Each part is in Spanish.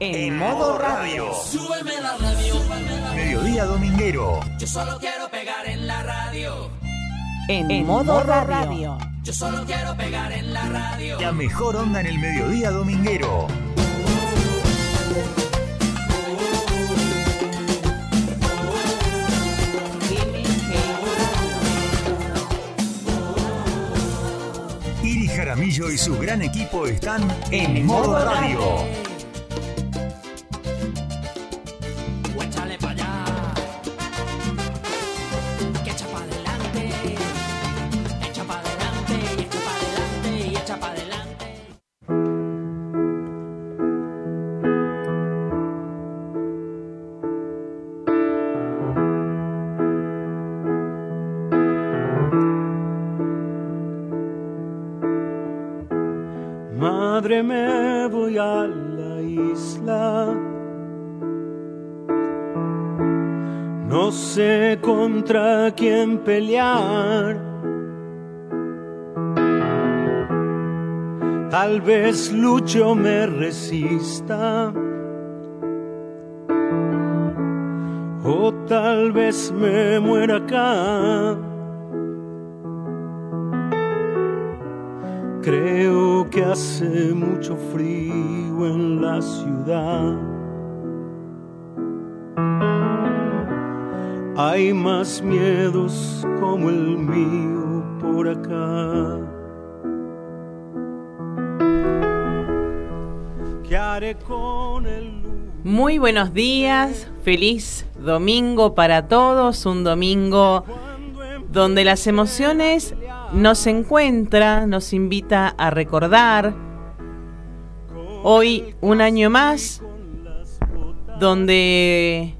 En modo radio. Súbeme la radio. Mediodía dominguero. Yo solo quiero pegar en la radio. En, modo, radio. Yo solo quiero pegar en la radio. La mejor onda en el mediodía dominguero. Iri Jaramillo y su gran equipo están en modo radio. Tal vez lucho me resista. O tal vez me muera acá. Creo que hace mucho frío en la ciudad. Hay más miedos como el mío por acá. ¿Qué haré con el Muy buenos días, feliz domingo para todos, un domingo donde las emociones nos encuentra, nos invita a recordar. Hoy un año más donde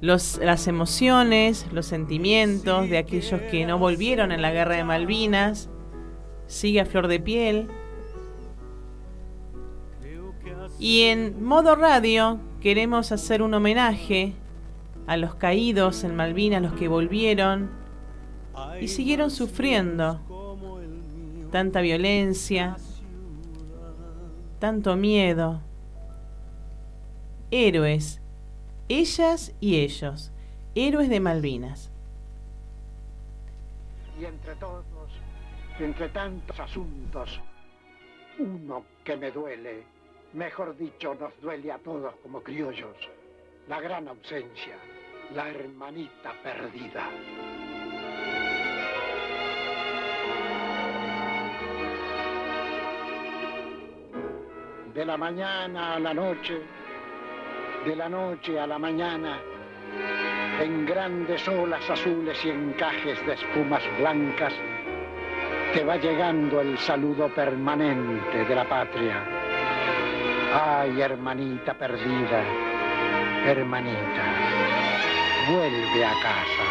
las emociones, los sentimientos de aquellos que no volvieron en la guerra de Malvinas sigue a flor de piel. Y en modo radio queremos hacer un homenaje a los caídos en Malvinas, los que volvieron y siguieron sufriendo tanta violencia, tanto miedo. Héroes, ellas y ellos, héroes de Malvinas. Y entre todos, entre tantos asuntos, uno que me duele, mejor dicho, nos duele a todos como criollos, la gran ausencia, la hermanita perdida. De la mañana a la noche, de la noche a la mañana, en grandes olas azules y encajes de espumas blancas, te va llegando el saludo permanente de la patria. Ay, hermanita perdida, hermanita, vuelve a casa.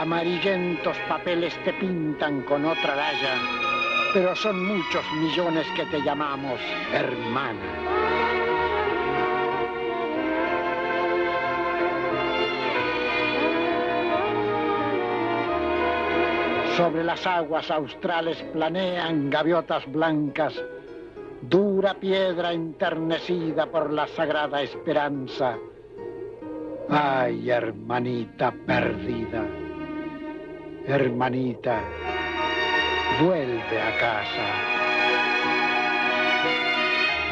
Amarillentos papeles te pintan con otra raya, pero son muchos millones que te llamamos hermana. Sobre las aguas australes planean gaviotas blancas, dura piedra enternecida por la sagrada esperanza. Ay, hermanita perdida, hermanita, vuelve a casa.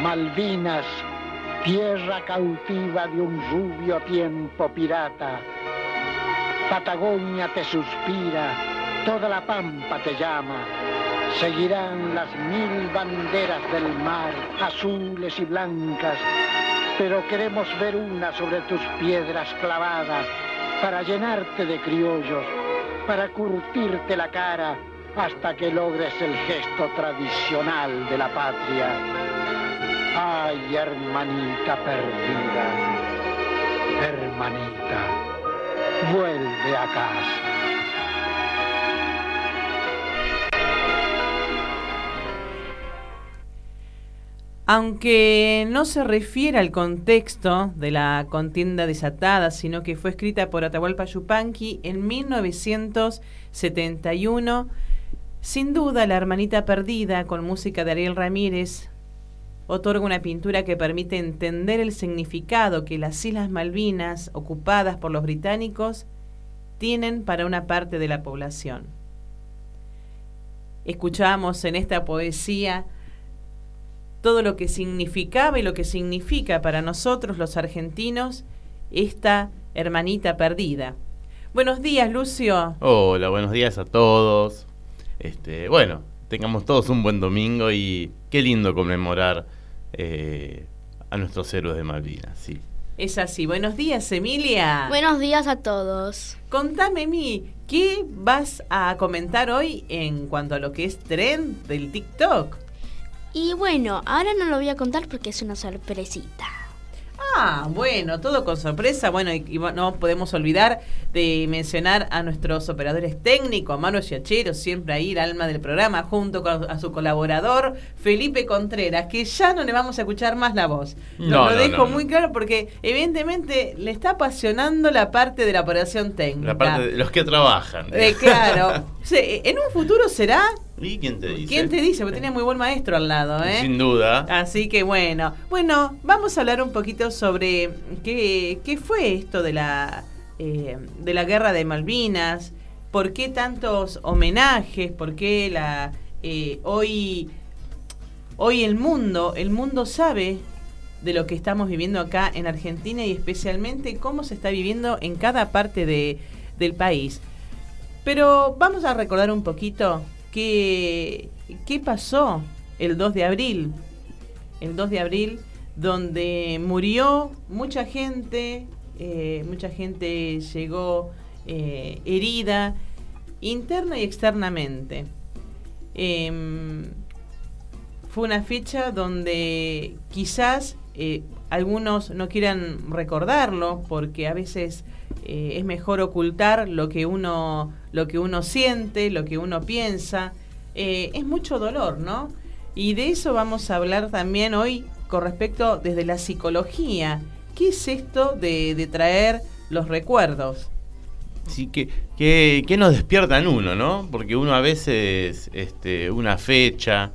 Malvinas, tierra cautiva de un rubio tiempo pirata. Patagonia te suspira, toda la pampa te llama. Seguirán las mil banderas del mar, azules y blancas, pero queremos ver una sobre tus piedras clavadas para llenarte de criollos, para curtirte la cara hasta que logres el gesto tradicional de la patria. Ay, hermanita perdida, hermanita, vuelve a casa. Aunque no se refiere al contexto de la contienda desatada, sino que fue escrita por Atahualpa Yupanqui en 1971, sin duda La hermanita perdida, con música de Ariel Ramírez, otorga una pintura que permite entender el significado que las Islas Malvinas, ocupadas por los británicos, tienen para una parte de la población. Escuchamos en esta poesía todo lo que significaba y lo que significa para nosotros los argentinos esta hermanita perdida. Buenos días, Lucio. Hola, buenos días a todos. Este, bueno, tengamos todos un buen domingo y qué lindo conmemorar eh, a nuestros héroes de Malvinas, sí. Es así. Buenos días, Emilia. Buenos días a todos. Contame, Mi, ¿qué vas a comentar hoy en cuanto a lo que es tren del TikTok? Y bueno, ahora no lo voy a contar porque es una sorpresita. Ah, bueno, todo con sorpresa. Bueno, y, y no podemos olvidar de mencionar a nuestros operadores técnicos, a Manu Giachero, siempre ahí el alma del programa, junto con a su colaborador Felipe Contreras, que ya no le vamos a escuchar más la voz. Lo, No, lo no, dejo no, no. muy claro porque evidentemente le está apasionando la parte de la operación técnica. La parte de los que trabajan. Eh, claro. En un futuro será. ¿Y quién te dice? ¿Quién te dice? Porque tenía muy buen maestro al lado, ¿eh? Sin duda. Así que bueno, bueno, vamos a hablar un poquito sobre qué, qué fue esto de la, eh, de la guerra de Malvinas, por qué tantos homenajes, por qué la, eh, hoy, hoy el mundo, el mundo sabe de lo que estamos viviendo acá en Argentina y especialmente cómo se está viviendo en cada parte de, del país. Pero vamos a recordar un poquito qué, qué pasó el 2 de abril. El 2 de abril, donde murió mucha gente, eh, mucha gente llegó eh, herida, interna y externamente. Em, fue una fecha donde quizás eh, algunos no quieran recordarlo porque a veces eh, es mejor ocultar lo que uno lo que uno siente, lo que uno piensa. Eh, es mucho dolor, ¿no? Y de eso vamos a hablar también hoy con respecto desde la psicología. ¿Qué es esto de, de traer los recuerdos? Sí, que, que, que nos despierta en uno, ¿no? Porque uno a veces, este, una fecha,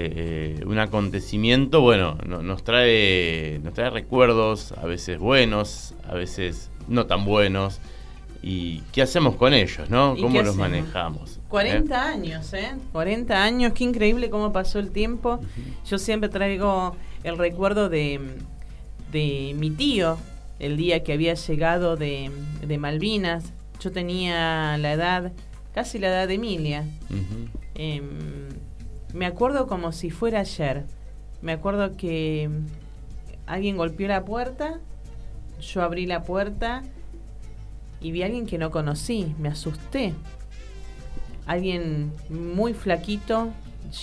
eh, un acontecimiento, bueno, no- nos trae, nos trae recuerdos, a veces buenos, a veces no tan buenos. ¿Y qué hacemos con ellos, no? ¿Y ¿Cómo los hacemos? manejamos? 40 años, ¿eh? 40 años, qué increíble cómo pasó el tiempo. Yo siempre traigo el recuerdo de, de mi tío, el día que había llegado de, de Malvinas. Yo tenía la edad, casi la edad de Emilia. Em, me acuerdo como si fuera ayer. Me acuerdo que alguien golpeó la puerta, yo abrí la puerta y vi a alguien que no conocí. Me asusté. Alguien muy flaquito,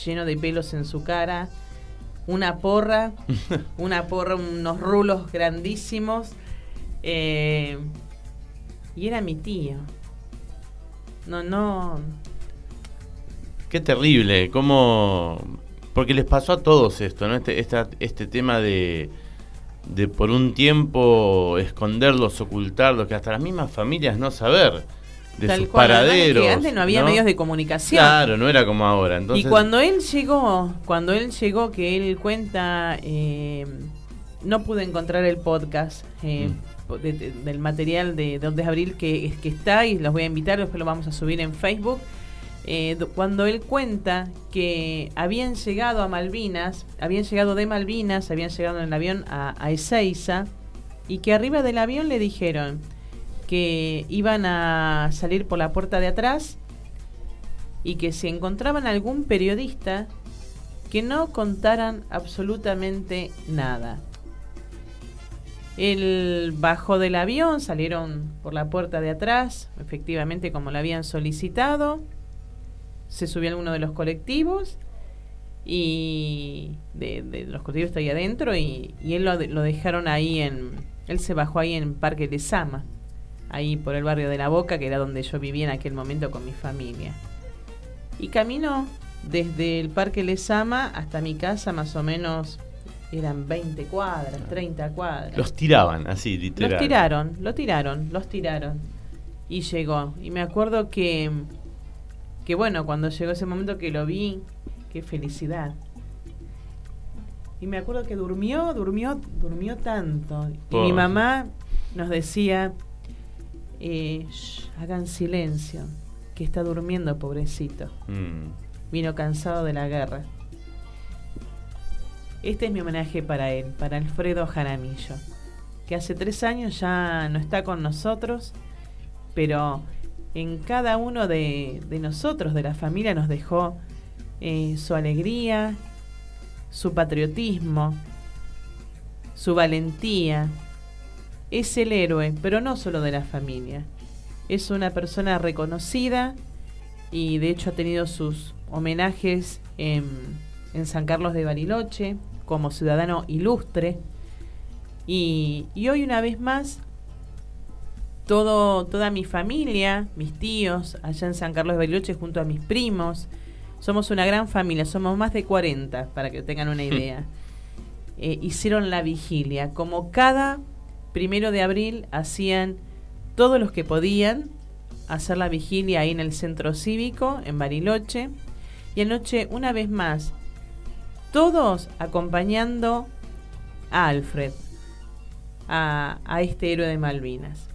lleno de pelos en su cara, una porra, una porra, unos rulos grandísimos. eh, y era mi tío. No, no, Qué terrible, cómo... Porque les pasó a todos esto, ¿no? Este, esta- este tema de, de por un tiempo esconderlos, ocultarlos, que hasta las mismas familias no saber de Tal sus cual, que paraderos. antes no había medios de comunicación. Claro, no era como ahora. Entonces, y cuando él llegó, cuando él llegó, que él cuenta, eh, no pude encontrar el podcast eh, Mm. de- de- del material de 2 de abril que, que está y los voy a invitar, después lo vamos a subir en Facebook. Eh, do- cuando él cuenta que habían llegado a Malvinas, habían llegado de Malvinas, habían llegado en el avión a, a Ezeiza, y que arriba del avión le dijeron que iban a salir por la puerta de atrás y que si encontraban algún periodista que no contaran absolutamente nada. Él bajó del avión, salieron por la puerta de atrás, efectivamente como lo habían solicitado, se subió a uno de los colectivos y de, de los colectivos está ahí adentro y, y él lo, de- lo dejaron ahí en, él se bajó ahí en Parque Lezama, ahí por el barrio de La Boca, que era donde yo vivía en aquel momento con mi familia. Y caminó desde el Parque Lezama hasta mi casa, más o menos eran 20 cuadras, 30 cuadras. los tiraban así, literal. Los tiraron, lo tiraron, los tiraron. Y llegó. Y me acuerdo que, que bueno, cuando llegó ese momento que lo vi, qué felicidad. Y me acuerdo que durmió, durmió, durmió tanto. Y mi mamá nos decía, eh, "Shh, hagan silencio, que está durmiendo, pobrecito. Mm. Vino cansado de la guerra. Este es mi homenaje para él, para Alfredo Jaramillo, que hace tres años ya no está con nosotros, pero en cada uno de, nosotros, de la familia, nos dejó eh, su alegría, su patriotismo, su valentía. Es el héroe, pero no solo de la familia. Es una persona reconocida y de hecho ha tenido sus homenajes en, San Carlos de Bariloche como ciudadano ilustre. Y hoy una vez más, todo, toda mi familia, mis tíos, allá en San Carlos de Bariloche junto a mis primos, somos una gran familia, somos más de 40, para que tengan una idea. Eh, hicieron la vigilia, como cada primero de abril hacían todos los que podían hacer la vigilia ahí en el centro cívico, en Bariloche. Y anoche, una vez más, todos acompañando a Alfred, a, a este héroe de Malvinas.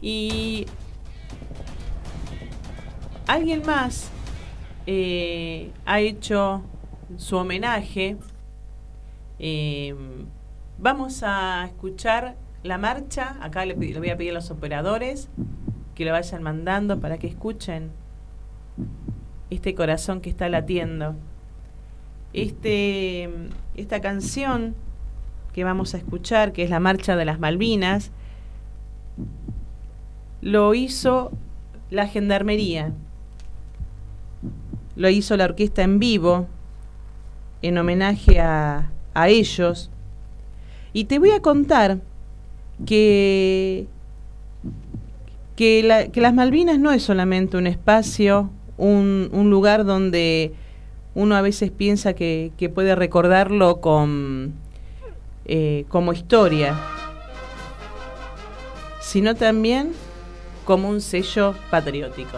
Y alguien más eh, ha hecho su homenaje. Eh, vamos a escuchar la marcha. Acá le, le voy a pedir a los operadores que lo vayan mandando para que escuchen este corazón que está latiendo. Este, esta canción que vamos a escuchar, que es la Marcha de las Malvinas, lo hizo la Gendarmería. Lo hizo la orquesta en vivo en homenaje a, a ellos. Y te voy a contar que, que, la- que las Malvinas no es solamente un espacio, un, un lugar donde uno a veces piensa que, que puede recordarlo con, eh, como historia, sino también como un sello patriótico.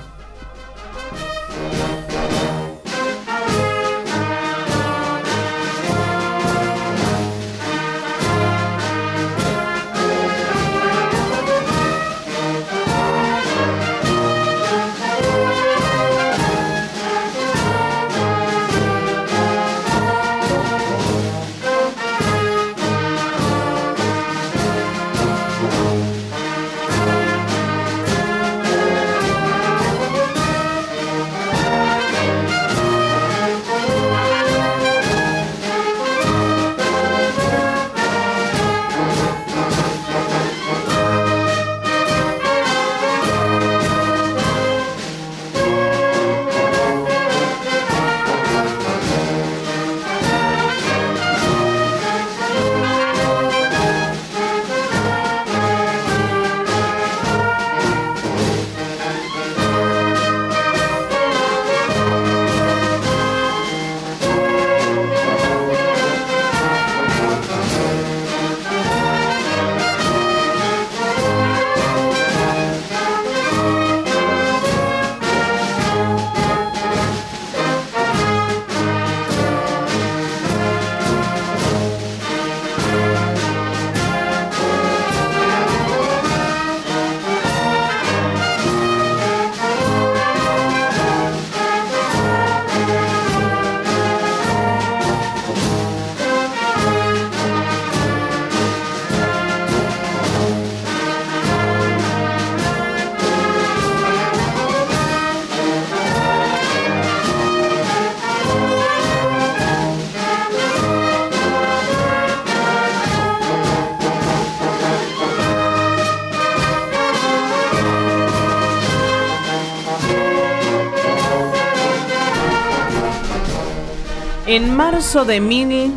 En marzo de, mil,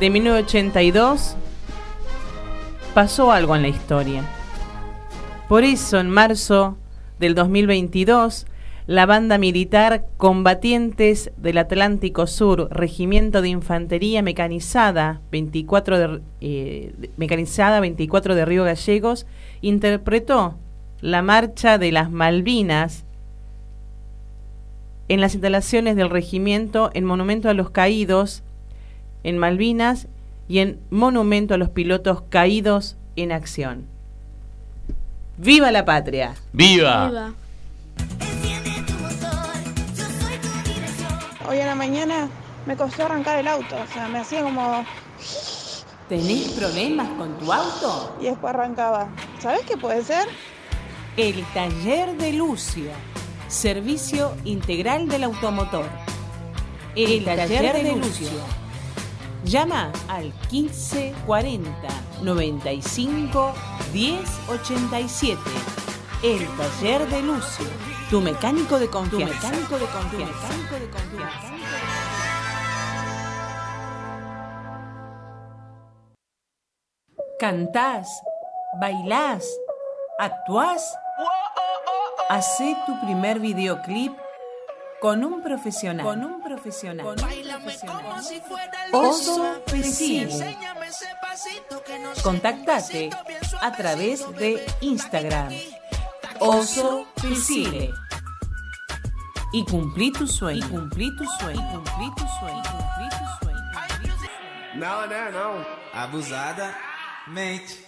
de 1982 pasó algo en la historia. Por eso, en marzo del 2022, la banda militar Combatientes del Atlántico Sur, Regimiento de Infantería Mecanizada 24 de, eh, Mecanizada 24 de Río Gallegos, interpretó la Marcha de las Malvinas en las instalaciones del regimiento, en Monumento a los Caídos, en Malvinas y en Monumento a los Pilotos Caídos en Acción. ¡Viva la patria! ¡Viva! Viva. Hoy a la mañana me costó arrancar el auto, o sea, me hacía como... ¿Tenés problemas con tu auto? y después arrancaba. ¿Sabes qué puede ser? El taller de Lucio. Servicio integral del automotor. El, taller, de, Lucio. Llama al 1540 95 1087. El taller de Lucio. Tu mecánico de confianza. Tu mecánico de confianza. Tu mecánico de confianza. Cantás, bailás, actuás. Hacé tu primer videoclip con un profesional. Con un profesional. Oso Pesile. Contactate a través de Instagram. Oso Pesile. Y cumplí tu sueño. Y cumplí tu sueño. Y cumplí tu sueño. y Cumplí tu sueño. Não, né? Não. Abusada. Mente.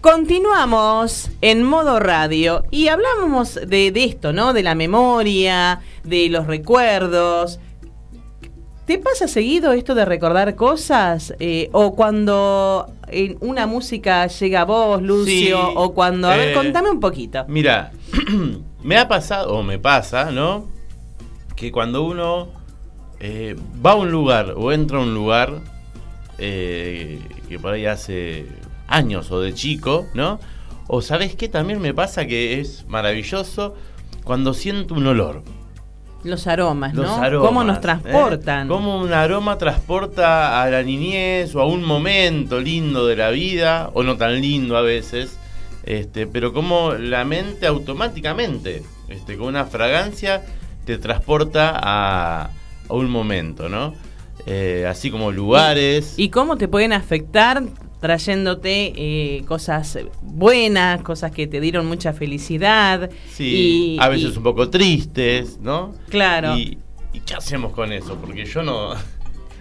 Continuamos en modo radio y hablamos de, esto, ¿no? De la memoria, de los recuerdos. ¿Te pasa seguido esto de recordar cosas? Eh, o cuando en una música llega a vos, Lucio, Sí, o cuando... A ver, eh, contame un poquito. Mira, me ha pasado, o me pasa, ¿no? Que cuando uno eh, va a un lugar o entra a un lugar eh, que por ahí hace años o de chico, ¿no? O sabes qué también me pasa que es maravilloso cuando siento un olor. Los aromas, ¿no? Los aromas, ¿Cómo nos ¿eh? transportan? Cómo un aroma transporta a la niñez o a un momento lindo de la vida, o no tan lindo a veces, este, pero como la mente automáticamente, este, con una fragancia, te transporta a, a un momento, ¿no? Eh, así como lugares. ¿Y cómo te pueden afectar trayéndote eh, cosas buenas, cosas que te dieron mucha felicidad? sí, y- a veces y- un poco tristes, ¿no? Claro. Y, ¿y qué hacemos con eso? Porque yo no...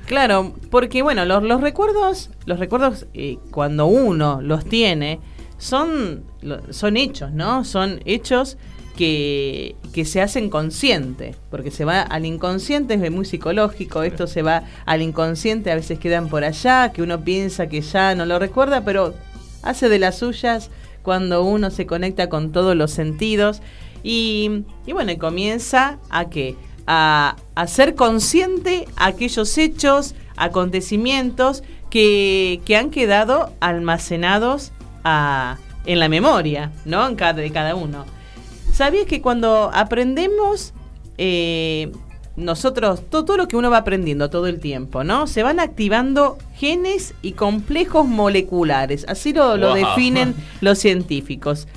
Claro, porque bueno, los, los recuerdos, los recuerdos eh, cuando uno los tiene, son, son hechos, ¿no? Son hechos que, que se hacen consciente, porque se va al inconsciente, es muy psicológico, esto se va al inconsciente, a veces quedan por allá, que uno piensa que ya no lo recuerda, pero hace de las suyas cuando uno se conecta con todos los sentidos y, y bueno, y comienza a qué? A, a ser consciente aquellos hechos, acontecimientos que, que han quedado almacenados a- en la memoria, ¿no? En cada, de cada uno. ¿Sabías que cuando aprendemos, eh, nosotros, todo, todo lo que uno va aprendiendo todo el tiempo, ¿no? Se van activando genes y complejos moleculares. Así lo, lo Wow. definen los científicos.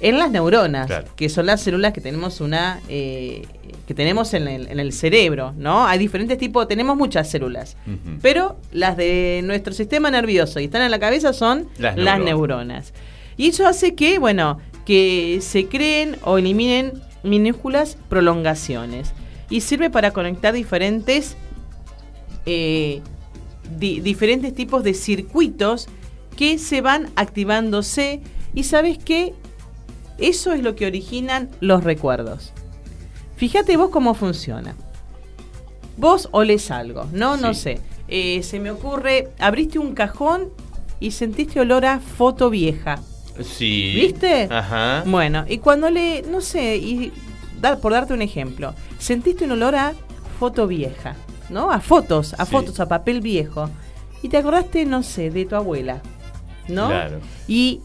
En las neuronas, Claro. que son las células que tenemos una eh, que tenemos en el, en el cerebro, ¿no? Hay diferentes tipos, tenemos muchas células. Pero las de nuestro sistema nervioso y están en la cabeza son Las las, neuronas. neuronas. Y eso hace que, bueno, que se creen o eliminen minúsculas prolongaciones. Y sirve para conectar diferentes, eh, di- diferentes tipos de circuitos que se van activándose. Y sabes qué? Eso es lo que originan los recuerdos. Fíjate vos cómo funciona. Vos olés algo, ¿no? No sé. Eh, se me ocurre, abriste un cajón y sentiste olor a foto vieja. Sí. ¿Viste? Ajá. Bueno, y cuando le, no sé, y dar, por darte un ejemplo, sentiste un olor a foto vieja, ¿no? A fotos, a Sí. fotos, a papel viejo. Y te acordaste, no sé, de tu abuela, ¿no? Claro. Y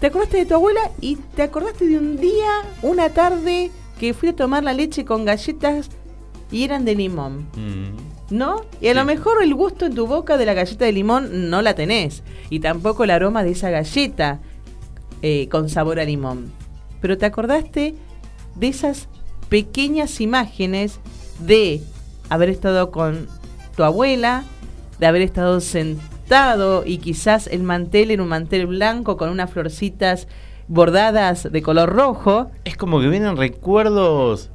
te acordaste de tu abuela y te acordaste de un día, una tarde, que fuiste a tomar la leche con galletas y eran de limón. Mm. ¿No? Y a lo mejor el gusto en tu boca de la galleta de limón no la tenés. Y tampoco el aroma de esa galleta eh, con sabor a limón. pero te acordaste de esas pequeñas imágenes de haber estado con tu abuela, de haber estado sentado y quizás el mantel en un mantel blanco con unas florcitas bordadas de color rojo. Es como que vienen recuerdos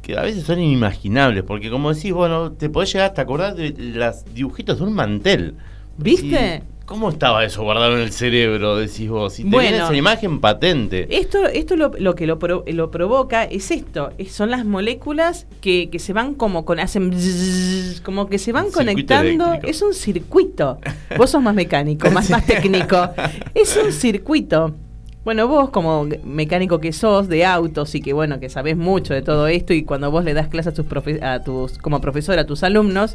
que a veces son inimaginables, porque como decís, bueno, te podés llegar hasta acordar de los dibujitos de un mantel. ¿Viste? ¿Cómo estaba eso guardado en el cerebro, decís vos? Y te viene esa imagen patente. Esto, esto lo, lo que lo, lo, provoca es esto, son las moléculas que, que se van como con, hacen como que se van conectando. Es un circuito. Vos sos más mecánico, más, más técnico. Es un circuito. Bueno, vos como mecánico que sos de autos y que bueno, que sabés mucho de todo esto y cuando vos le das clases a tus, a tus como profesor a tus alumnos,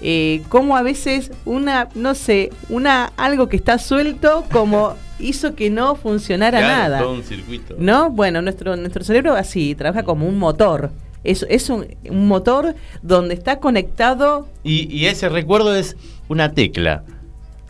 eh, como a veces una, no sé, una algo que está suelto como hizo que no funcionara nada. Todo un circuito. ¿No? Bueno, nuestro, nuestro cerebro así trabaja como un motor. Es, es un, un motor donde está conectado. Y, y ese recuerdo es una tecla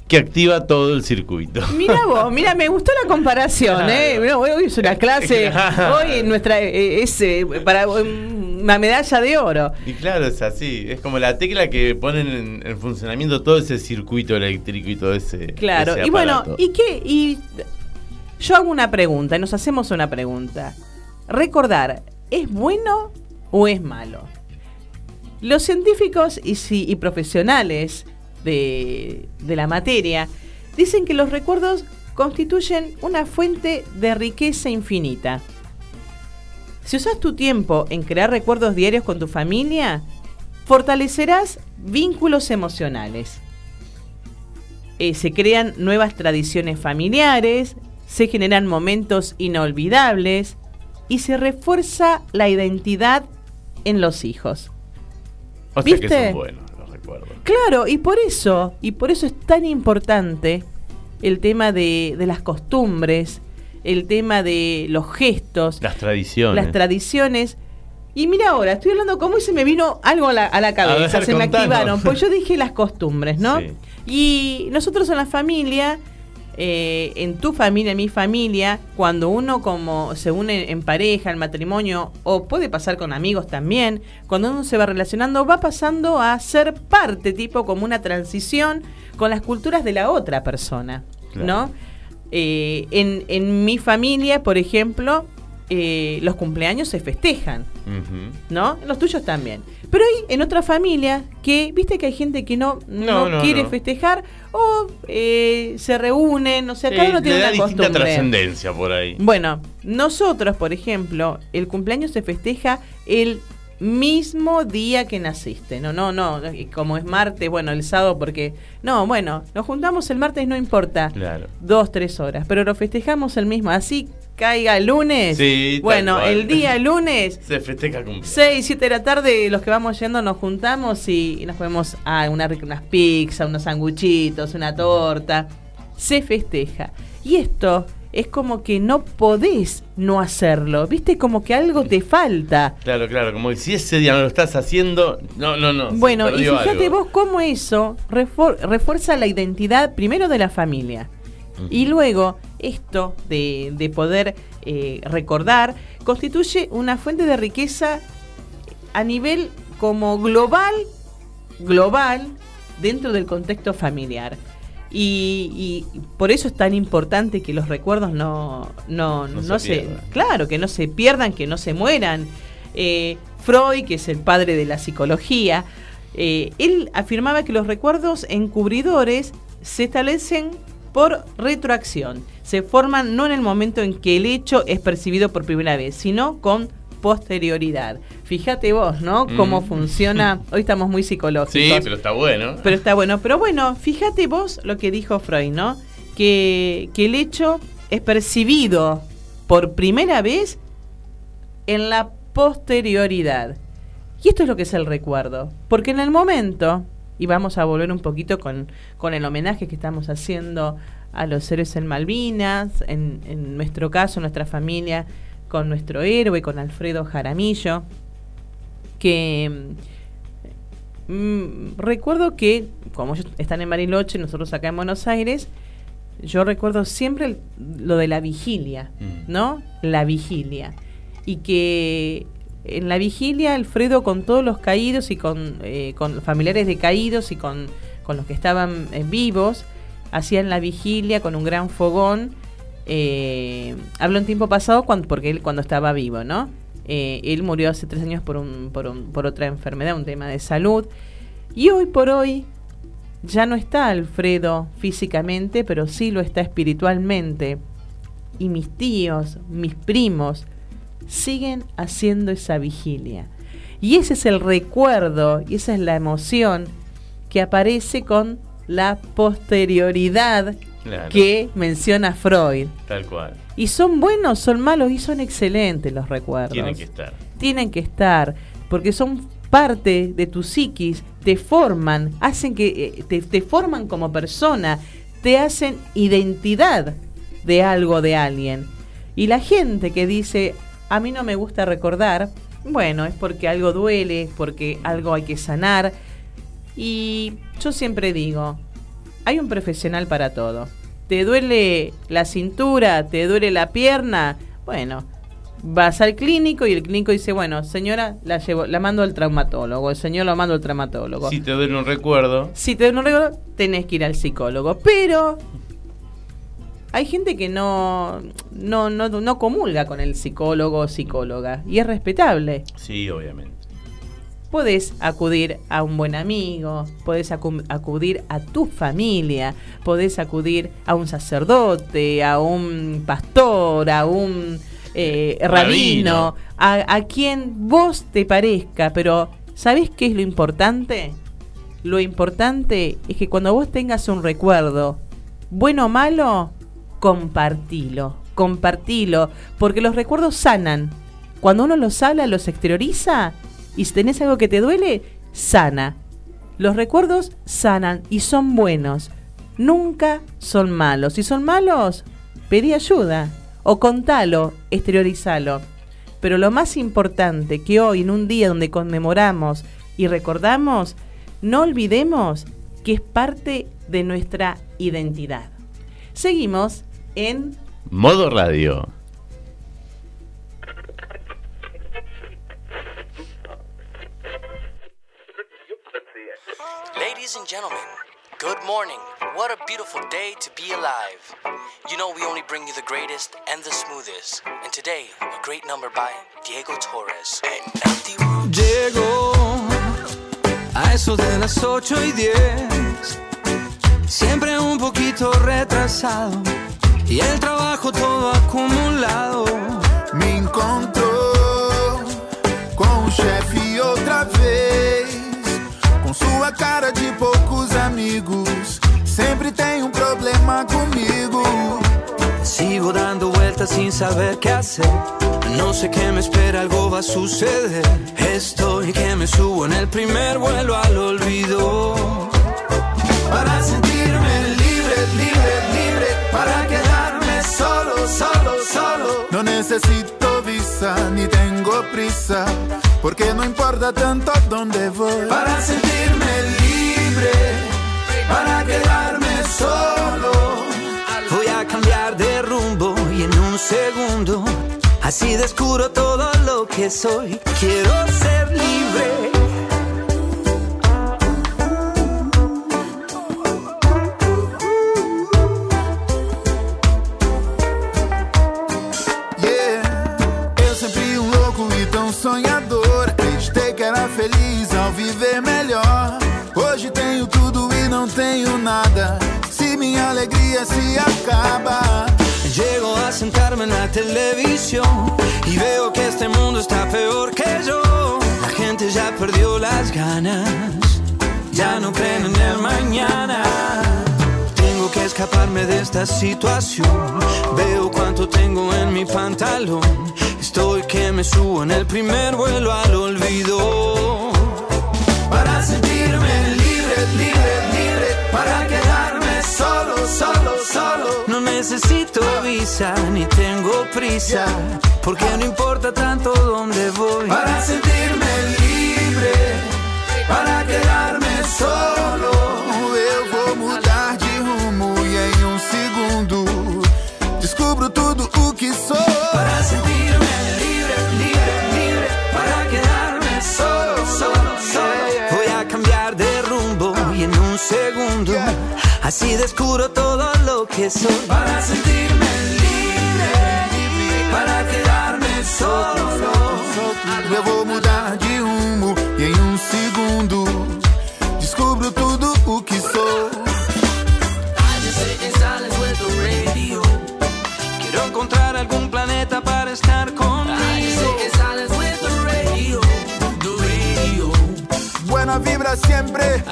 que activa todo el circuito. Mira vos, mira, me gustó la comparación, ¿eh? hoy es una clase, hoy nuestra eh, es eh, para una medalla de oro. Y claro, es así, es como la tecla que ponen en, funcionamiento todo ese circuito eléctrico y todo ese Claro, y bueno, ¿y qué? Y yo hago una pregunta, y nos hacemos una pregunta. Recordar, ¿es bueno o es malo? Los científicos y, y profesionales de, la materia, dicen que los recuerdos constituyen una fuente de riqueza infinita. Si usas tu tiempo en crear recuerdos diarios con tu familia, fortalecerás vínculos emocionales. Eh, se crean nuevas tradiciones familiares, se generan momentos inolvidables y se refuerza la identidad en los hijos. ¿Viste? Claro, y por eso, y por eso es tan importante el tema de, las costumbres, el tema de los gestos, las tradiciones. Las tradiciones. Y mira ahora, estoy hablando como y se me vino algo a la, cabeza, se me activaron. Pues yo dije las costumbres, ¿no? Y nosotros en la familia eh, en tu familia, en mi familia, cuando uno como se une en pareja, en matrimonio, o puede pasar con amigos también, cuando uno se va relacionando, va pasando a ser parte, tipo como una transición con las culturas de la otra persona, ¿no? Eh, en, en mi familia, por ejemplo, eh, los cumpleaños se festejan, ¿no? Los tuyos también. Pero hay en otra familia que, viste que hay gente que no, no, quiere festejar o eh, se reúnen, o sea, cada uno tiene una costumbre. trascendencia por ahí. Bueno, nosotros, por ejemplo, el cumpleaños se festeja el mismo día que naciste. No, no, no, como es martes, bueno, el sábado porque... No, bueno, nos juntamos el martes, no importa. Claro. Dos, tres horas, pero lo festejamos el mismo. Así caiga el lunes. Sí, bueno, el día lunes. Se festeja cumpleaños. 6, 7 de la tarde, los que vamos yendo nos juntamos y, nos comemos ah, una, unas pizzas, unos sanguchitos, una torta. Se festeja. Y esto es como que no podés no hacerlo. ¿Viste? Como que algo te falta. Claro, claro. Como que si ese día no lo estás haciendo, no, no, no. Bueno, y fíjate vos cómo eso refuerza la identidad primero de la familia. Y luego esto de, poder eh, recordar constituye una fuente de riqueza a nivel como global, global, dentro del contexto familiar. Y, por eso es tan importante que los recuerdos no, no, no, se, claro, que no se pierdan, que no se mueran. Eh, Freud, que es el padre de la psicología, eh, él afirmaba que los recuerdos encubridores se establecen por retroacción. Se forman no en el momento en que el hecho es percibido por primera vez, sino con posterioridad. Fíjate vos, ¿no? Cómo mm. funciona. Hoy estamos muy psicológicos. Sí, pero está bueno. Pero está bueno. Pero bueno, fíjate vos lo que dijo Freud, ¿no? Que, que el hecho es percibido por primera vez en la posterioridad. Y esto es lo que es el recuerdo. Porque en el momento, y vamos a volver un poquito con, con el homenaje que estamos haciendo a los héroes en Malvinas, en, en nuestro caso, nuestra familia, con nuestro héroe, con Alfredo Jaramillo, que mm, recuerdo que, como ellos están en Bariloche, nosotros acá en Buenos Aires, yo recuerdo siempre el- lo de la vigilia, Mm. ¿no? La vigilia. Y que en la vigilia Alfredo con todos los caídos y con, eh, con familiares de caídos y con, con los que estaban eh, vivos, hacían la vigilia con un gran fogón. Eh, hablo en tiempo pasado cuando, porque él cuando estaba vivo, ¿no? Eh, él murió hace tres años por, por otra enfermedad, un tema de salud. Y hoy por hoy ya no está Alfredo físicamente, pero sí lo está espiritualmente. Y mis tíos, mis primos, siguen haciendo esa vigilia. Y ese es el recuerdo y esa es la emoción que aparece con la posterioridad Claro. que menciona Freud. Tal cual. Y son buenos, son malos y son excelentes los recuerdos. Tienen que estar. Tienen que estar, porque son parte de tu psiquis, te forman, hacen que eh, te, te forman como persona, te hacen identidad de algo de alguien. Y la gente que dice, a mí no me gusta recordar, bueno, es porque algo duele, es porque algo hay que sanar. Y yo siempre digo, hay un profesional para todo. ¿Te duele la cintura? ¿Te duele la pierna? Bueno, vas al clínico y el clínico dice, bueno, señora, la llevo, la mando al traumatólogo, el señor lo mando al traumatólogo. Si te duele un recuerdo, Si te duele un recuerdo, tenés que ir al psicólogo. Pero hay gente que no, no, no, no comulga con el psicólogo o psicóloga. Y es respetable. sí, obviamente. Podés acudir a un buen amigo, podés acu- acudir a tu familia, podés acudir a un sacerdote, a un pastor, a un eh, rabino, Rabino. a, a quien vos te parezca, pero ¿sabés qué es lo importante? Lo importante es que cuando vos tengas un recuerdo, bueno o malo, compartilo, compartilo, porque los recuerdos sanan. Cuando uno los habla, los exterioriza, y si tenés algo que te duele, sana. Los recuerdos sanan y son buenos. Nunca son malos. Si son malos, pedí ayuda. O contalo, exteriorizalo. Pero lo más importante que hoy, en un día donde conmemoramos y recordamos, no olvidemos que es parte de nuestra identidad. Seguimos en Modo radio. Ladies and gentlemen, good morning. What a beautiful day to be alive. You know, we only bring you the greatest and the smoothest. And today, a great number by Diego Torres. And Empty Room. Llego a eso de las 8 y 10, siempre un poquito retrasado y el trabajo todo acumulado. Me encontrou com o chefe outra vez, sua cara de poucos amigos. Sempre tem um problema comigo. Sigo dando vueltas sin saber qué hacer. No sé qué me espera, algo va a suceder. Estoy que me subo en el primer vuelo al olvido. Para sentirme libre, libre, libre, para quedarme solo, solo, solo. No necesito visa ni tengo prisa, porque no importa tanto dónde voy. Para sentirme libre, para quedarme solo. Voy a cambiar de rumbo y en un segundo así descubro todo lo que soy. Quiero ser libre. Tenho nada. Se minha alegria se acaba. Llego a sentarme en la televisión y veo que este mundo está peor que yo. La gente ya perdió las ganas, ya no creen en el mañana. Tengo que escaparme de esta situación. Veo cuánto tengo en mi pantalón. Estoy que me subo en el primer vuelo al olvido. para quedarme solo, solo, solo. No necesito visa ni tengo prisa, porque no importa tanto dónde voy. Para sentirme libre, para quedarme solo. Eu vou mudar de rumo e em um segundo descubro tudo o que sou. Para Así descubro todo lo que soy. Para sentirme libre, para quedarme solo. Eu vou mudar de rumo e em um segundo descubro tudo o que sou. I just sit in silence with the radio. Quiero encontrar algún planeta para estar conmigo. I just sit in silence with the radio, the radio. Buena vibra siempre.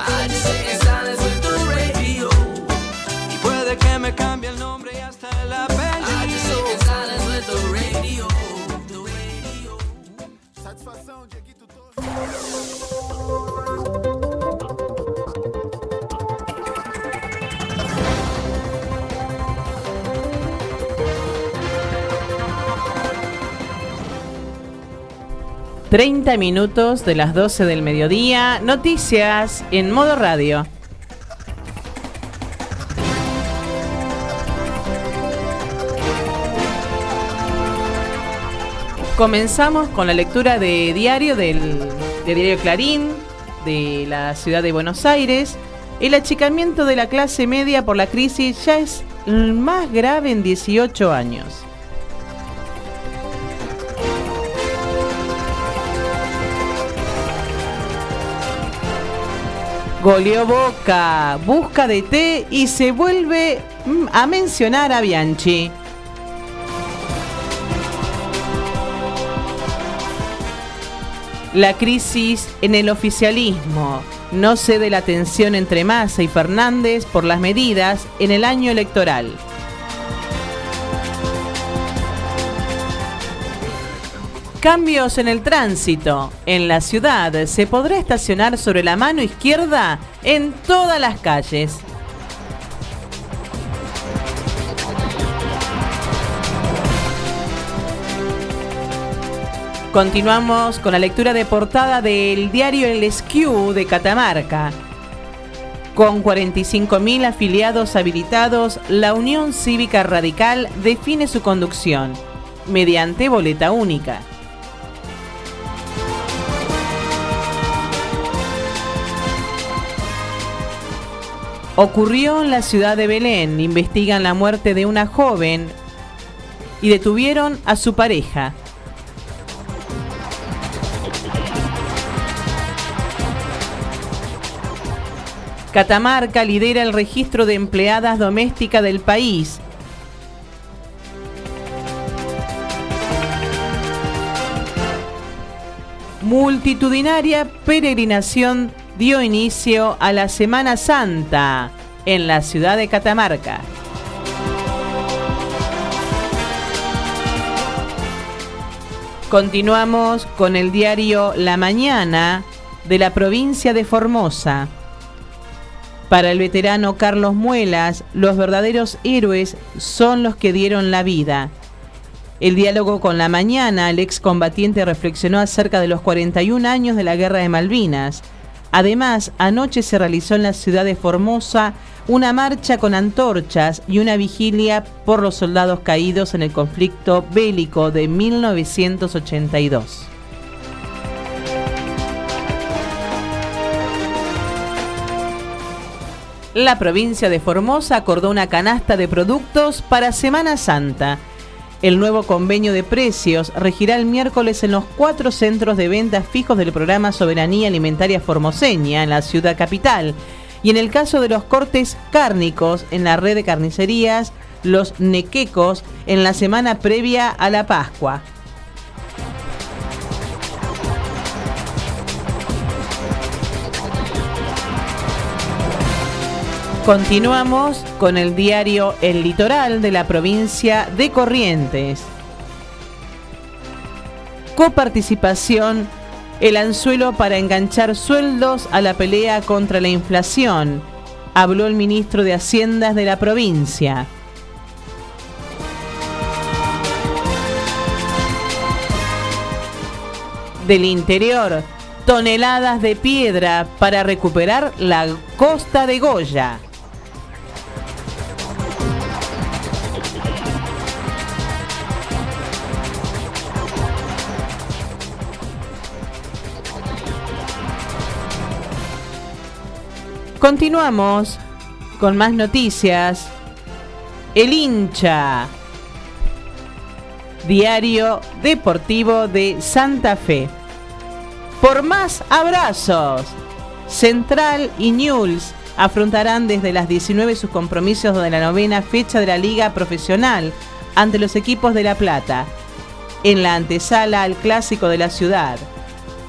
30 minutos de las 12 del mediodía. Noticias en modo radio. Comenzamos con la lectura de diario del de diario Clarín de la ciudad de Buenos Aires. El achicamiento de la clase media por la crisis ya es más grave en 18 años. Goleó Boca, busca de té y se vuelve mm, a mencionar a Bianchi. La crisis en el oficialismo. No cede la tensión entre Massa y Fernández por las medidas en el año electoral. Cambios en el tránsito. En la ciudad se podrá estacionar sobre la mano izquierda en todas las calles. Continuamos con la lectura de portada del diario El Esquiu de Catamarca. Con 45.000 afiliados habilitados, la Unión Cívica Radical define su conducción mediante boleta única. Ocurrió en la ciudad de Belén. Investigan la muerte de una joven y detuvieron a su pareja. Catamarca lidera el registro de empleadas domésticas del país. Multitudinaria peregrinación dio inicio a la Semana Santa en la ciudad de Catamarca. Continuamos con el diario La Mañana de la provincia de Formosa. Para el veterano Carlos Muelas, los verdaderos héroes son los que dieron la vida. El diálogo con la mañana, el excombatiente reflexionó acerca de los 41 años de la Guerra de Malvinas. Además, anoche se realizó en la ciudad de Formosa una marcha con antorchas y una vigilia por los soldados caídos en el conflicto bélico de 1982. La provincia de Formosa acordó una canasta de productos para Semana Santa. El nuevo convenio de precios regirá el miércoles en los cuatro centros de ventas fijos del programa Soberanía Alimentaria Formoseña en la ciudad capital. Y en el caso de los cortes cárnicos en la red de carnicerías, los nequecos en la semana previa a la Pascua. Continuamos con el diario El Litoral de la provincia de Corrientes. Coparticipación, el anzuelo para enganchar sueldos a la pelea contra la inflación, habló el ministro de Haciendas de la provincia. Del interior, toneladas de piedra para recuperar la costa de Goya. Continuamos con más noticias. El hincha. Diario Deportivo de Santa Fe. Por más abrazos. Central y Newell's afrontarán desde las 19 sus compromisos de la novena fecha de la Liga Profesional ante los equipos de La Plata, en la antesala al Clásico de la Ciudad.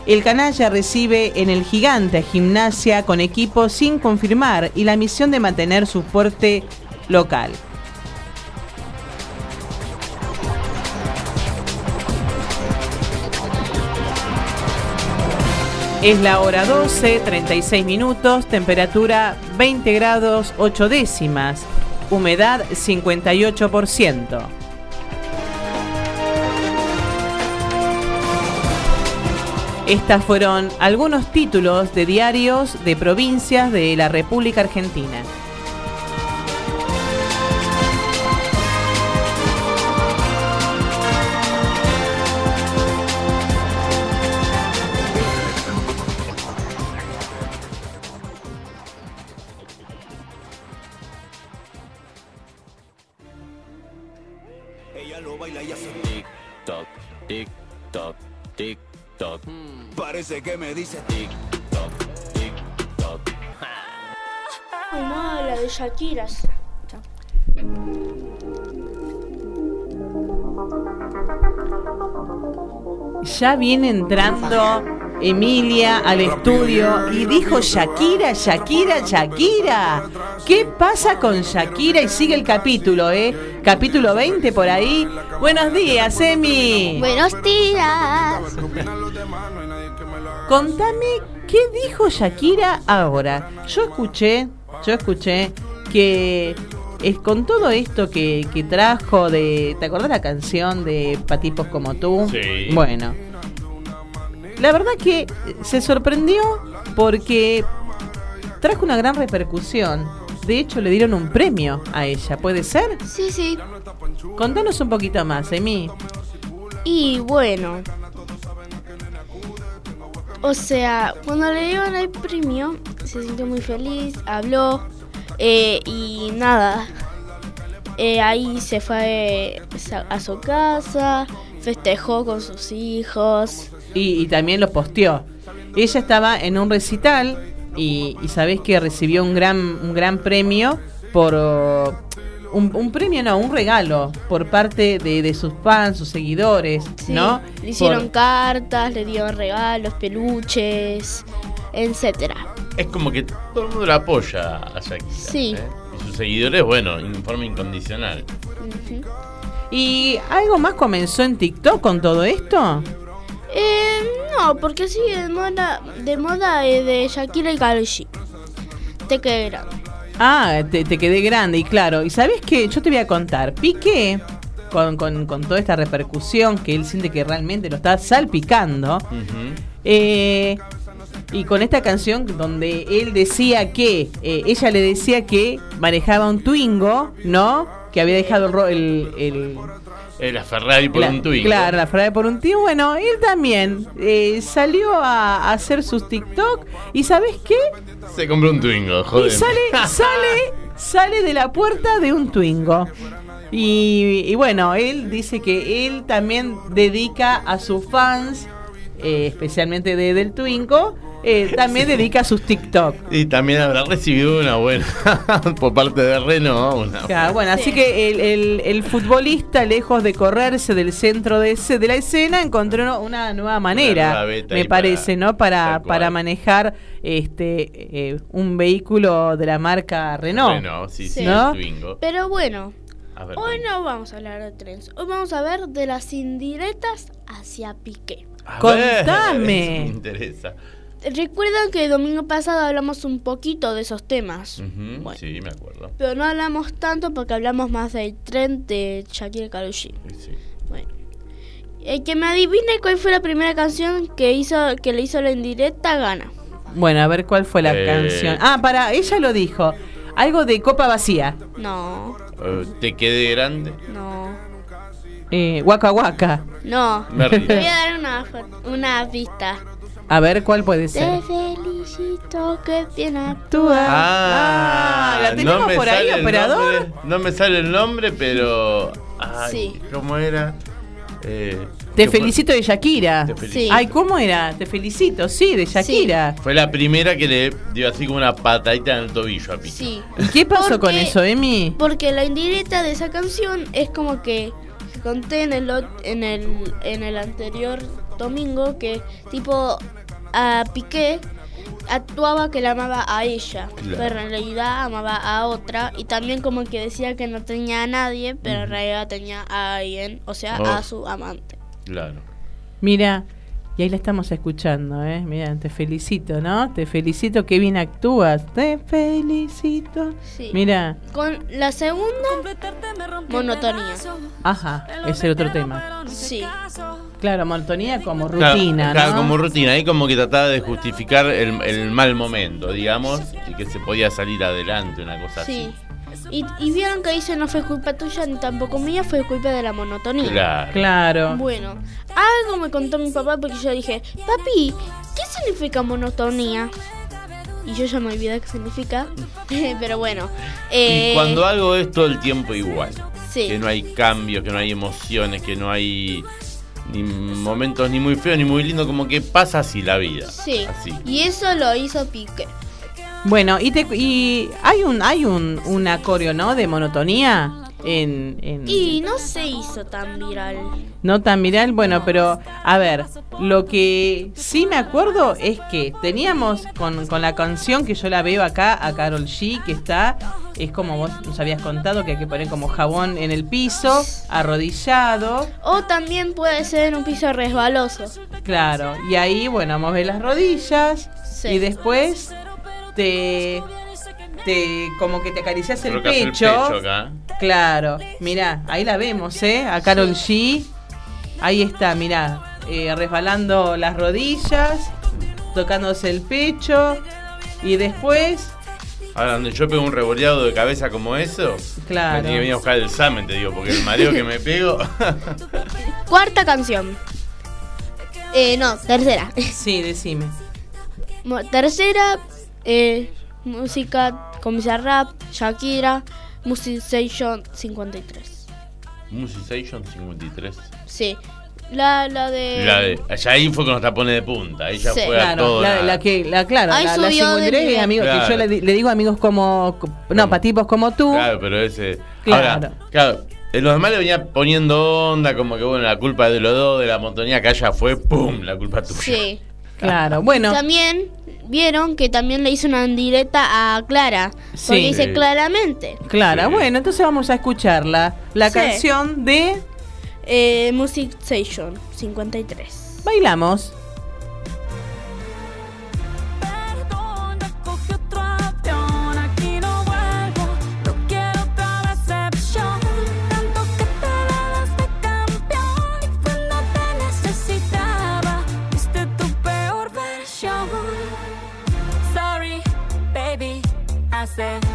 El canalla recibe en el gigante a gimnasia con equipo sin confirmar y la misión de mantener su fuerte local. Es la hora 12, 36 minutos, temperatura 20 grados 8 décimas, humedad 58%. Estas fueron algunos títulos de diarios de provincias de la República Argentina. Que me dice tic toc, tic toc. Ay, no, la de Shakira. Ya viene entrando Emilia al estudio y dijo Shakira, Shakira, Shakira. ¿Qué pasa con Shakira? Y sigue el capítulo, ¿eh? Capítulo 20 por ahí. Buenos días, Emi. Buenos días. Contame qué dijo Shakira ahora. Yo escuché, yo escuché que es con todo esto que, que trajo de. ¿Te acordás la canción de Patipos como tú? Sí. Bueno. La verdad que se sorprendió porque trajo una gran repercusión. De hecho, le dieron un premio a ella, ¿puede ser? Sí, sí. Contanos un poquito más, Emi. Y bueno. O sea, cuando le dieron el premio, se sintió muy feliz, habló eh, y nada. Eh, ahí se fue a su casa, festejó con sus hijos. Y, también lo posteó. Ella estaba en un recital y, y sabés que recibió un gran, un gran premio por... un, un premio, no, un regalo por parte de, de sus fans, sus seguidores, Sí, ¿no? Le hicieron Por- cartas, le dieron regalos, peluches, etcétera. Es como que todo el mundo la apoya a Shakira. Sí. ¿eh? Y sus seguidores, bueno, en forma incondicional. ¿Y algo más comenzó en TikTok con todo esto? Eh, no, porque sigue de moda, de moda eh, de Shakira y Karol G. Te quedé grande. Ah, te, te quedé grande y claro. ¿Y sabes qué? Yo te voy a contar. Piqué, con, con- con toda esta repercusión que él siente que realmente lo está salpicando, eh, y con esta canción donde él decía que, eh, ella le decía que manejaba un Twingo, ¿no? Que había dejado el... ro- el, el- la Ferrari por la- un Twingo. Claro, la Ferrari por un Twingo. Bueno, él también eh, salió a, a hacer sus TikTok y ¿sabes qué? Se compró un Twingo, joder. Y sale, sale, sale de la puerta de un Twingo. Y, y bueno, él dice que él también dedica a sus fans, eh, especialmente de, del Twingo, eh, también dedica sus TikTok. Y también habrá recibido una buena por parte de Renault. Una Claro, bueno, así que el, el- el futbolista, lejos de correrse del centro de, ese, de la escena, encontró una nueva manera, nueva me parece, ¿no? Para, cual. para manejar este eh, un vehículo de la marca Renault. Renault, sí, sí, ¿No? Pero bueno, ver, hoy no vamos a hablar de trenes. Hoy vamos a ver de las indirectas hacia Piqué. a contame. ver, me interesa. Recuerdan que el domingo pasado hablamos un poquito de esos temas. Bueno. Sí, me acuerdo. Pero no hablamos tanto porque hablamos más del tren de Shakira G. Sí, sí. Bueno. El que me adivine cuál fue la primera canción que hizo que le hizo la indirecta gana. Bueno, a ver cuál fue la Eh. canción. Ah, para, ella lo dijo. Algo de copa vacía. No, Eh, ¿Te quedé grande? no, Eh, Waka Waka. no. Me voy a dar una, una pista. A ver, ¿cuál puede Te ser? felicito que bien actúas. Ah, ¿la tenemos me por ahí, sale el operador? nombre, no me sale el nombre, pero. Ay, Sí. ¿Cómo era? Eh, Te que fue- felicito de Shakira. Te felicito. Ay, ¿cómo era? Te felicito, sí, de Shakira. Fue la primera que le dio así como una patadita en el tobillo a Piqué. Sí. ¿Y qué pasó con Porque- eso, Emi? Porque la indirecta de esa canción es como que conté en el, ot- en el, en el anterior domingo que tipo a Piqué actuaba que la amaba a ella, Claro. pero en realidad amaba a otra y también como que decía que no tenía a nadie, pero en realidad tenía a alguien, o sea, Oh. a su amante. Claro. Mira, y ahí la estamos escuchando, ¿eh? Mira, te felicito, ¿no? Te felicito, que bien actúas. Te felicito. Sí. Mira, Con la segunda, monotonía. ajá, ese es el otro tema. Sí. Claro, monotonía como Claro, rutina, claro, ¿no? como rutina. Ahí como que trataba de justificar el, el mal momento, digamos, y que se podía salir adelante, una cosa Sí. Y, y vieron que dice no fue culpa tuya ni tampoco mía, fue culpa de la monotonía. Claro. Claro. Bueno, algo me contó mi papá porque yo dije, papi, ¿qué significa monotonía? Y yo ya me olvidé qué significa, pero bueno. eh, Y cuando algo es todo el tiempo igual, Sí. que no hay cambios, que no hay emociones, que no hay ni momentos ni muy feos ni muy lindos, como que pasa así la vida. Sí. Así. Y eso lo hizo Piqué. Bueno, y, te, y hay un hay un, un acorio, ¿no? De monotonía en, en- Y no se hizo tan viral. no tan viral. Bueno, pero a ver, lo que sí me acuerdo es que teníamos con, con la canción que yo la veo acá a Carol G, que está, es como vos nos habías contado, que hay que poner como jabón en el piso, arrodillado. O también puede ser en un piso resbaloso. Claro, y ahí, bueno, mover las rodillas Sí. y después te, te como que te acaricias el pecho. el pecho acá. Claro, mirá, ahí la vemos, ¿eh? A Carol G. Ahí está, mirá, eh, resbalando las rodillas, tocándose el pecho y después, Ahora, donde yo pego un revoleado de cabeza como eso, Claro. me tiene que venir a buscar el examen, te digo, porque el mareo que me pego. Cuarta canción. Eh, no, tercera. sí, decime. Tercera, eh, música con rap, Shakira, Musiciation 53. Musiciation 53. Sí. La, la de. La de, allá ahí fue con los tapones de punta, ahí ya Sí. fue a Claro, todo. la, la que, la, claro, Ahí la, la subió de 53, nivel. amigos, que yo Claro. le, di- le digo amigos como, no, para tipos como tú. Claro, pero ese. Claro. Ahora, claro, en los demás le venía poniendo onda, como que bueno, la culpa de los dos, de la motonía, que allá fue, ¡pum! La culpa tuya. Sí. Claro, bueno. También vieron que también le hizo una directa a Clara. Sí. Porque dice Sí. claramente. Clara, bueno, entonces vamos a escucharla. La Sí. canción de Eh, Music Station 53. Bailamos. Hace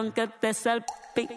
perdón que te salpique.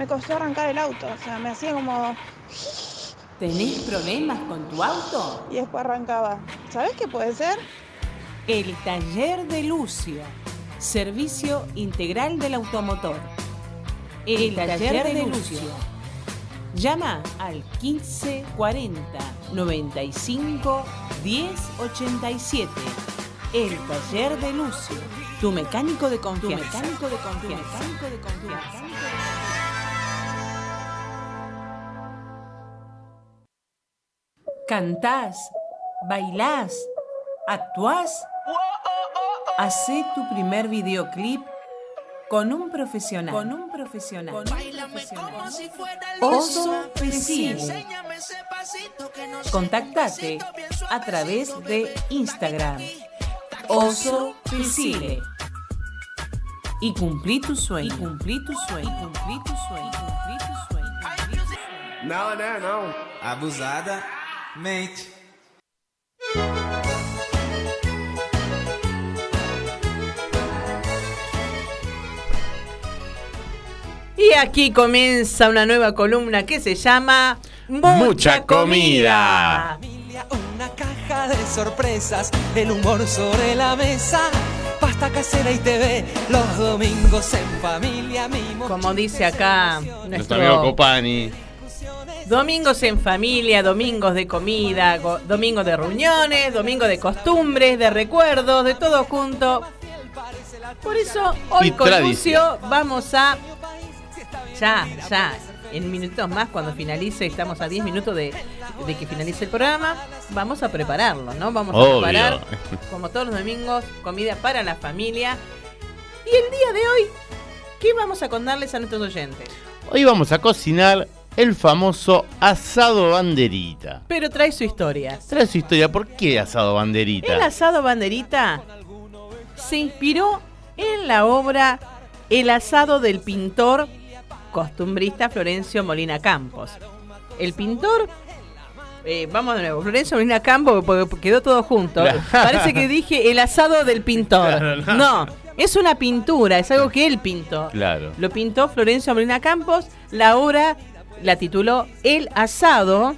me costó arrancar el auto, o sea, me hacía como... ¿Tenés problemas con tu auto? Y después arrancaba. ¿Sabes qué puede ser? El taller de Lucio. Servicio integral del automotor. El, taller, de, Lucio. Llama al 1540 95 1087. El taller de Lucio. Tu mecánico de confianza. Tu mecánico de confianza. Tu mecánico de confianza. Cantás, bailás, actuás. Hacé tu primer videoclip con un profesional. Con un profesional. Oso Pesile. Contactate a través de Instagram. Oso Pesile. Y cumplí tu sueño. Y cumplí tu sueño. Y cumplí tu sueño. Cumplí tu sueño. Não, né, não. Abusada, mente. Y aquí comienza una nueva columna que se llama Mucha comida. Una caja de sorpresas, el humor sobre la mesa, pasta casera y TV, los domingos en familia. Como dice acá Nuestro nuestro amigo Copani. Domingos en familia, domingos de comida, go- domingos de reuniones, domingos de costumbres, de recuerdos, de todo junto. Por eso hoy con. Lucio vamos a ya, ya, en minutos más cuando finalice, estamos a 10 minutos de, de que finalice el programa, vamos a prepararlo, ¿no? Vamos a preparar, como todos los domingos, comida para la familia. Y el día de hoy, ¿qué vamos a contarles a nuestros oyentes? Hoy vamos a cocinar el famoso asado banderita. Pero trae su historia. Trae su historia. ¿Por qué asado banderita? El asado banderita se inspiró en la obra El asado del pintor costumbrista Florencio Molina Campos. El pintor, eh, vamos de nuevo, Florencio Molina Campos, porque quedó todo junto. Parece que dije el asado del pintor. Claro, no. no, es una pintura, es algo que él pintó. Claro. Lo pintó Florencio Molina Campos, la obra la tituló El asado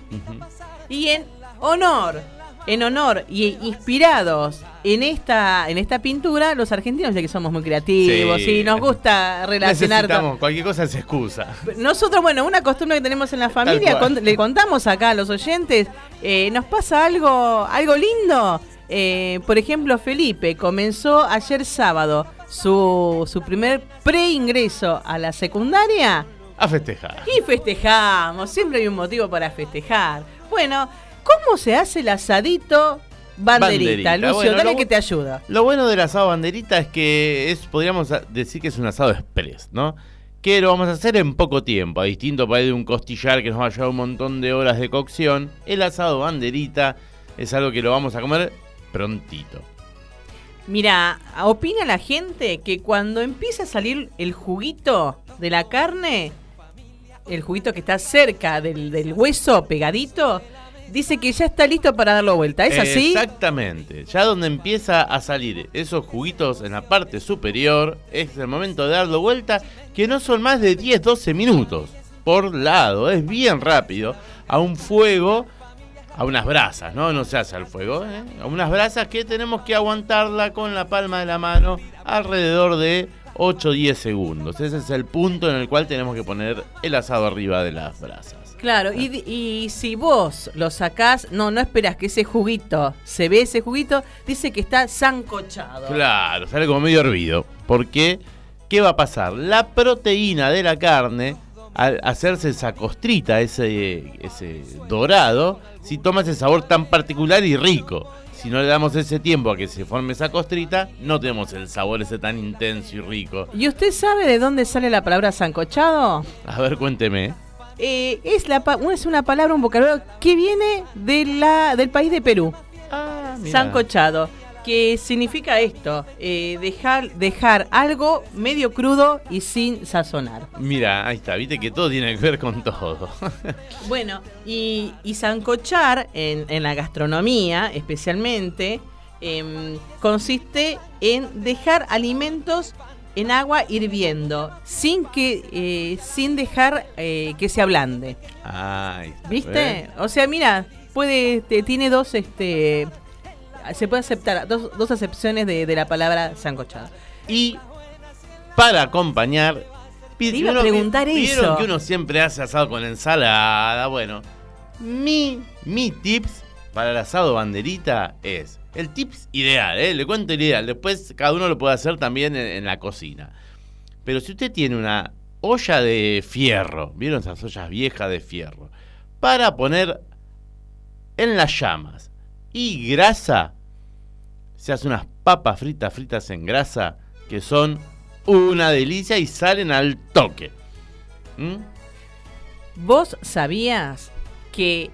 y en honor, en honor y inspirados en esta en esta pintura, los argentinos ya que somos muy creativos Sí. y nos gusta relacionar. Necesitamos, cualquier cosa se excusa. Nosotros, bueno, una costumbre que tenemos en la familia, con- le contamos acá a los oyentes, eh, nos pasa algo, algo lindo. Eh, por ejemplo, Felipe comenzó ayer sábado su, su primer preingreso a la secundaria A festejar. y festejamos. Siempre hay un motivo para festejar. Bueno, ¿cómo se hace el asadito banderita? Banderita. Lucio, Bueno, dale que te ayuda. Lo bueno del asado banderita es que es, podríamos decir que es un asado express, ¿no? Que lo vamos a hacer en poco tiempo, a distinto para de un costillar que nos va a llevar un montón de horas de cocción. El asado banderita es algo que lo vamos a comer prontito. Mira, opina la gente que cuando empieza a salir el juguito de la carne, el juguito que está cerca del, del hueso pegadito, dice que ya está listo para darlo vuelta. ¿Es así? Exactamente. Ya donde empieza a salir esos juguitos en la parte superior, es el momento de darlo vuelta, que no son más de 10-12 minutos por lado. Es bien rápido. A un fuego, a unas brasas, ¿no? No se hace al fuego, ¿eh? A unas brasas que tenemos que aguantarla con la palma de la mano alrededor de 8-10 segundos. Ese es el punto en el cual tenemos que poner el asado arriba de las brasas. Claro, y, y si vos lo sacás, no, no esperás que ese juguito, se ve ese juguito, dice que está zancochado. Claro, sale como medio hervido. Porque, ¿qué va a pasar? La proteína de la carne, al hacerse esa costrita, ese, ese dorado, si toma ese sabor tan particular y rico. Si no le damos ese tiempo a que se forme esa costrita, no tenemos el sabor ese tan intenso y rico. ¿Y usted sabe de dónde sale la palabra zancochado? A ver, cuénteme. Eh, es, la, es una palabra, un vocabulario que viene de la, del país de Perú. Ah. Sancochado. Que significa esto, eh, dejar, dejar algo medio crudo y sin sazonar. Mira, ahí está, viste que todo tiene que ver con todo. Bueno, y, y sancochar en, en la gastronomía especialmente em, consiste en dejar alimentos en agua hirviendo sin que eh, sin dejar eh, que se ablande. Ay, ¿Viste? O sea, mira, puede te- tiene dos este se puede aceptar dos, dos acepciones de, de la palabra sancochado. Y para acompañar. Te iba a preguntar vieron eso. que uno siempre hace asado con ensalada. Bueno, mi, mi tips para el asado banderita es el tips ideal, ¿eh? le cuento el ideal. Después cada uno lo puede hacer también en, en la cocina. Pero si usted tiene una olla de fierro, ¿vieron esas ollas viejas de fierro? Para poner en las llamas y grasa, se hace unas papas fritas fritas en grasa que son una delicia y salen al toque. ¿Mm? ¿Vos sabías que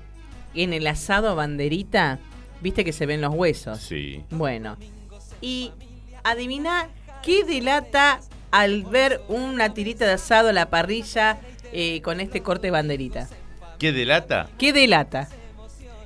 en el asado banderita, viste que se ven los huesos? Sí. Bueno, y adivina qué delata al ver una tirita de asado a la parrilla eh, con este corte banderita. ¿Qué delata? ¿Qué delata?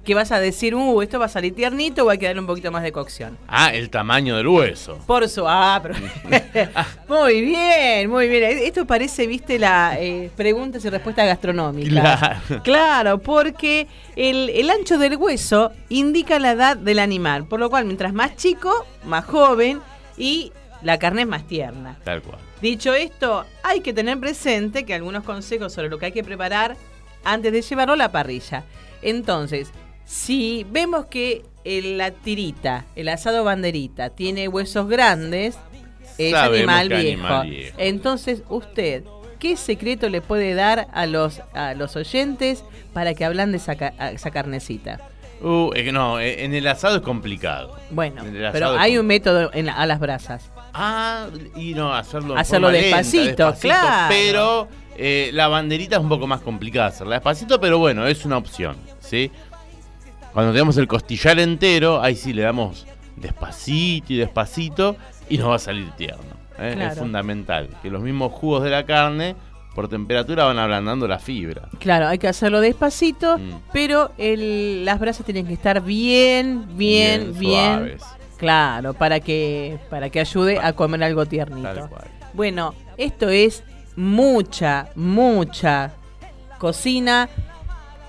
Que vas a decir, uh, esto va a salir tiernito o va a quedar un poquito más de cocción. Ah, el tamaño del hueso. Por su. Ah, pero. muy bien, muy bien. Esto parece, viste, la eh, preguntas y respuestas gastronómicas. Claro. Claro, porque el, el ancho del hueso indica la edad del animal. Por lo cual, mientras más chico, más joven y la carne es más tierna. Tal cual. Dicho esto, hay que tener presente que algunos consejos sobre lo que hay que preparar antes de llevarlo a la parrilla. Entonces, si vemos que el- la tirita, el asado banderita, tiene huesos grandes, es animal viejo. animal viejo. Entonces, usted, ¿qué secreto le puede dar a los, a los oyentes para que hablan de esa, esa carnecita? Uh, no, eh, en el asado es complicado. Bueno, pero hay un método en la- a las brasas. Ah, y no, hacerlo, Hacerlo forma lenta, despacito, claro. Pero eh, la banderita es un poco más complicada hacerla despacito, pero bueno, es una opción, ¿sí? Cuando tenemos el costillar entero, ahí sí le damos despacito y despacito y nos va a salir tierno. ¿eh? Claro. Es fundamental que los mismos jugos de la carne por temperatura van ablandando la fibra. Claro, hay que hacerlo despacito, Mm. pero el- las brasas tienen que estar bien, bien, Bien bien. suaves. Claro, para que para que ayude a comer algo tiernito. Bueno, esto es mucha, mucha cocina.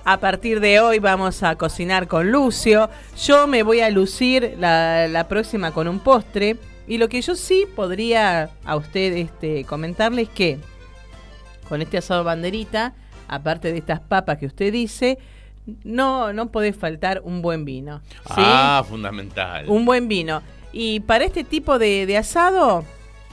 A partir de hoy vamos a cocinar con Lucio. Yo me voy a lucir la, la próxima con un postre. Y lo que yo sí podría a usted este, comentarles que con este asado banderita, aparte de estas papas que usted dice, no, no puede faltar un buen vino. ¿sí? Ah, fundamental. Un buen vino. Y para este tipo de, de asado,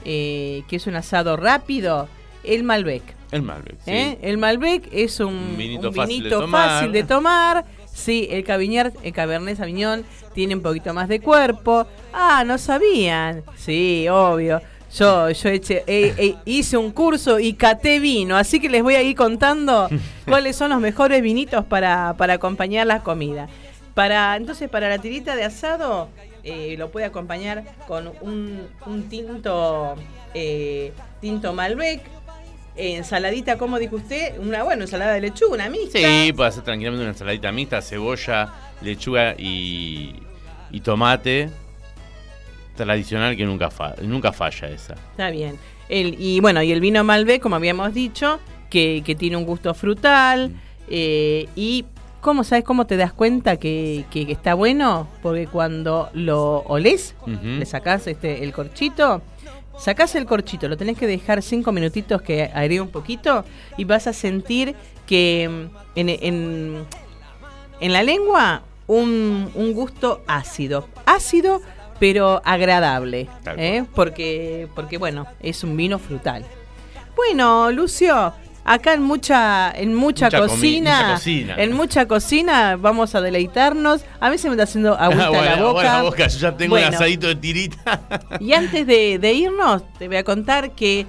eh, que es un asado rápido, el Malbec. El Malbec, sí. ¿eh? El Malbec es un, Un vinito un fácil de vinito tomar. fácil de tomar. Sí, el Cabernet, el Cabernet Sauvignon tiene un poquito más de cuerpo. Ah, no sabían. Sí, obvio. Yo, yo eché- eh, eh, hice un curso y caté vino, así que les voy a ir contando cuáles son los mejores vinitos para, para acompañar la comida. Para, entonces, para la tirita de asado, eh, lo puede acompañar con un, un tinto, eh, tinto Malbec, ensaladita, como dijo usted, una buena ensalada de lechuga, una mixta. Sí, puede hacer tranquilamente una ensaladita mixta, cebolla, lechuga y, y tomate. Tradicional que nunca, fa- nunca falla esa. Está bien. El, y bueno, y el vino Malbec, como habíamos dicho, que, que tiene un gusto frutal. eh, y ¿cómo sabes cómo te das cuenta que, que- que está bueno? Porque cuando lo olés, le sacás este, el corchito, sacás el corchito, lo tenés que dejar cinco minutitos que agregue un poquito y vas a sentir que mm, en, en- en la lengua un, un gusto ácido. Ácido, pero agradable. ¿eh? Porque, porque, bueno, es un vino frutal. Bueno, Lucio, acá en mucha, en mucha, cocina, mucha cocina. en mucha cocina vamos a deleitarnos. A mí se me está haciendo agüita Buena- la boca. buena boca, yo ya tengo Bueno. un asadito de tirita. Y antes de, de irnos, te voy a contar que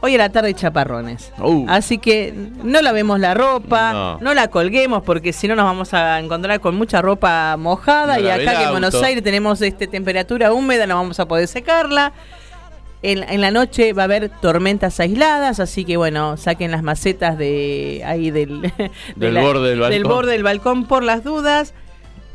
hoy a la tarde hay chaparrones. Uh. Así que no lavemos la ropa, No. no, la colguemos porque si no nos vamos a encontrar con mucha ropa mojada No y acá que en Buenos. Aires tenemos este temperatura húmeda, no vamos a poder secarla. En, en la noche va a haber tormentas aisladas, así que bueno, saquen las macetas de ahí del, de Del borde del balcón. borde del balcón por las dudas.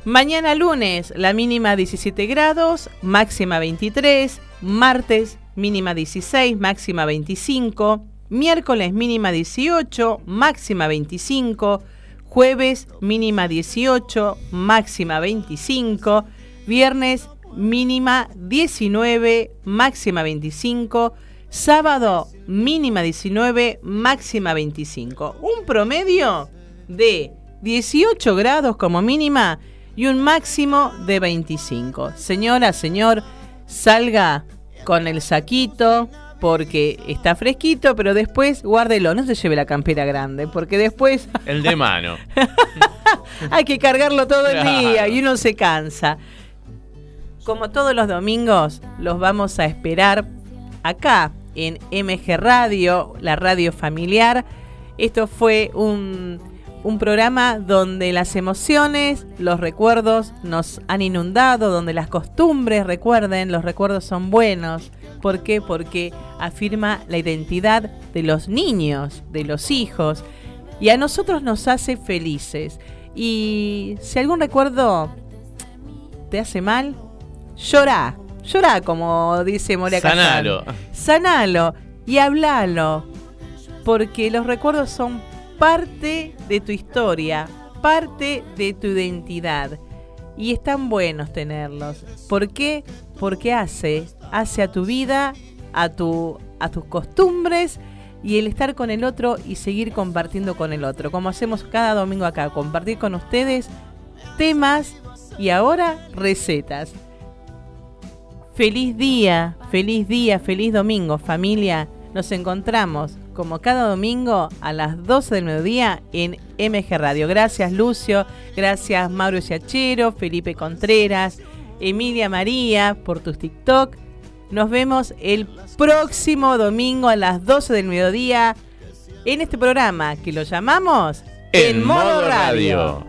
Mañana lunes, la mínima 17 grados, máxima 23. Martes, mínima 16, máxima 25. Miércoles, mínima 18, máxima 25. Jueves, mínima 18, máxima 25. Viernes, mínima 19, máxima 25. Sábado, mínima 19, máxima 25. Un promedio de 18 grados como mínima y un máximo de 25. Señora, señor, salga con el saquito porque está fresquito, pero después guárdelo, no se lleve la campera grande, porque después El de mano. hay que cargarlo todo el día y uno se cansa. Como todos los domingos, los vamos a esperar acá en MG Radio, la radio familiar. Esto fue un, programa donde las emociones, los recuerdos nos han inundado, donde las costumbres, recuerden, los recuerdos son buenos. ¿Por qué? Porque afirma la identidad de los niños, de los hijos, y a nosotros nos hace felices. Y si algún recuerdo te hace mal, llorá, llorá, como dice Moria. Sanalo. Sanalo y hablalo, porque los recuerdos son parte de tu historia, parte de tu identidad. Y están buenos tenerlos. ¿Por qué? Porque hace, hace a tu vida, a, tu, a tus costumbres y el estar con el otro y seguir compartiendo con el otro. Como hacemos cada domingo acá, compartir con ustedes temas y ahora recetas. Feliz día, feliz día, feliz domingo, familia. Nos encontramos como cada domingo a las 12 del mediodía en MG Radio. Gracias Lucio, gracias Mauro Siachero, Felipe Contreras, Emilia María por tus TikTok. Nos vemos el próximo domingo a las 12 del mediodía en este programa que lo llamamos En modo radio.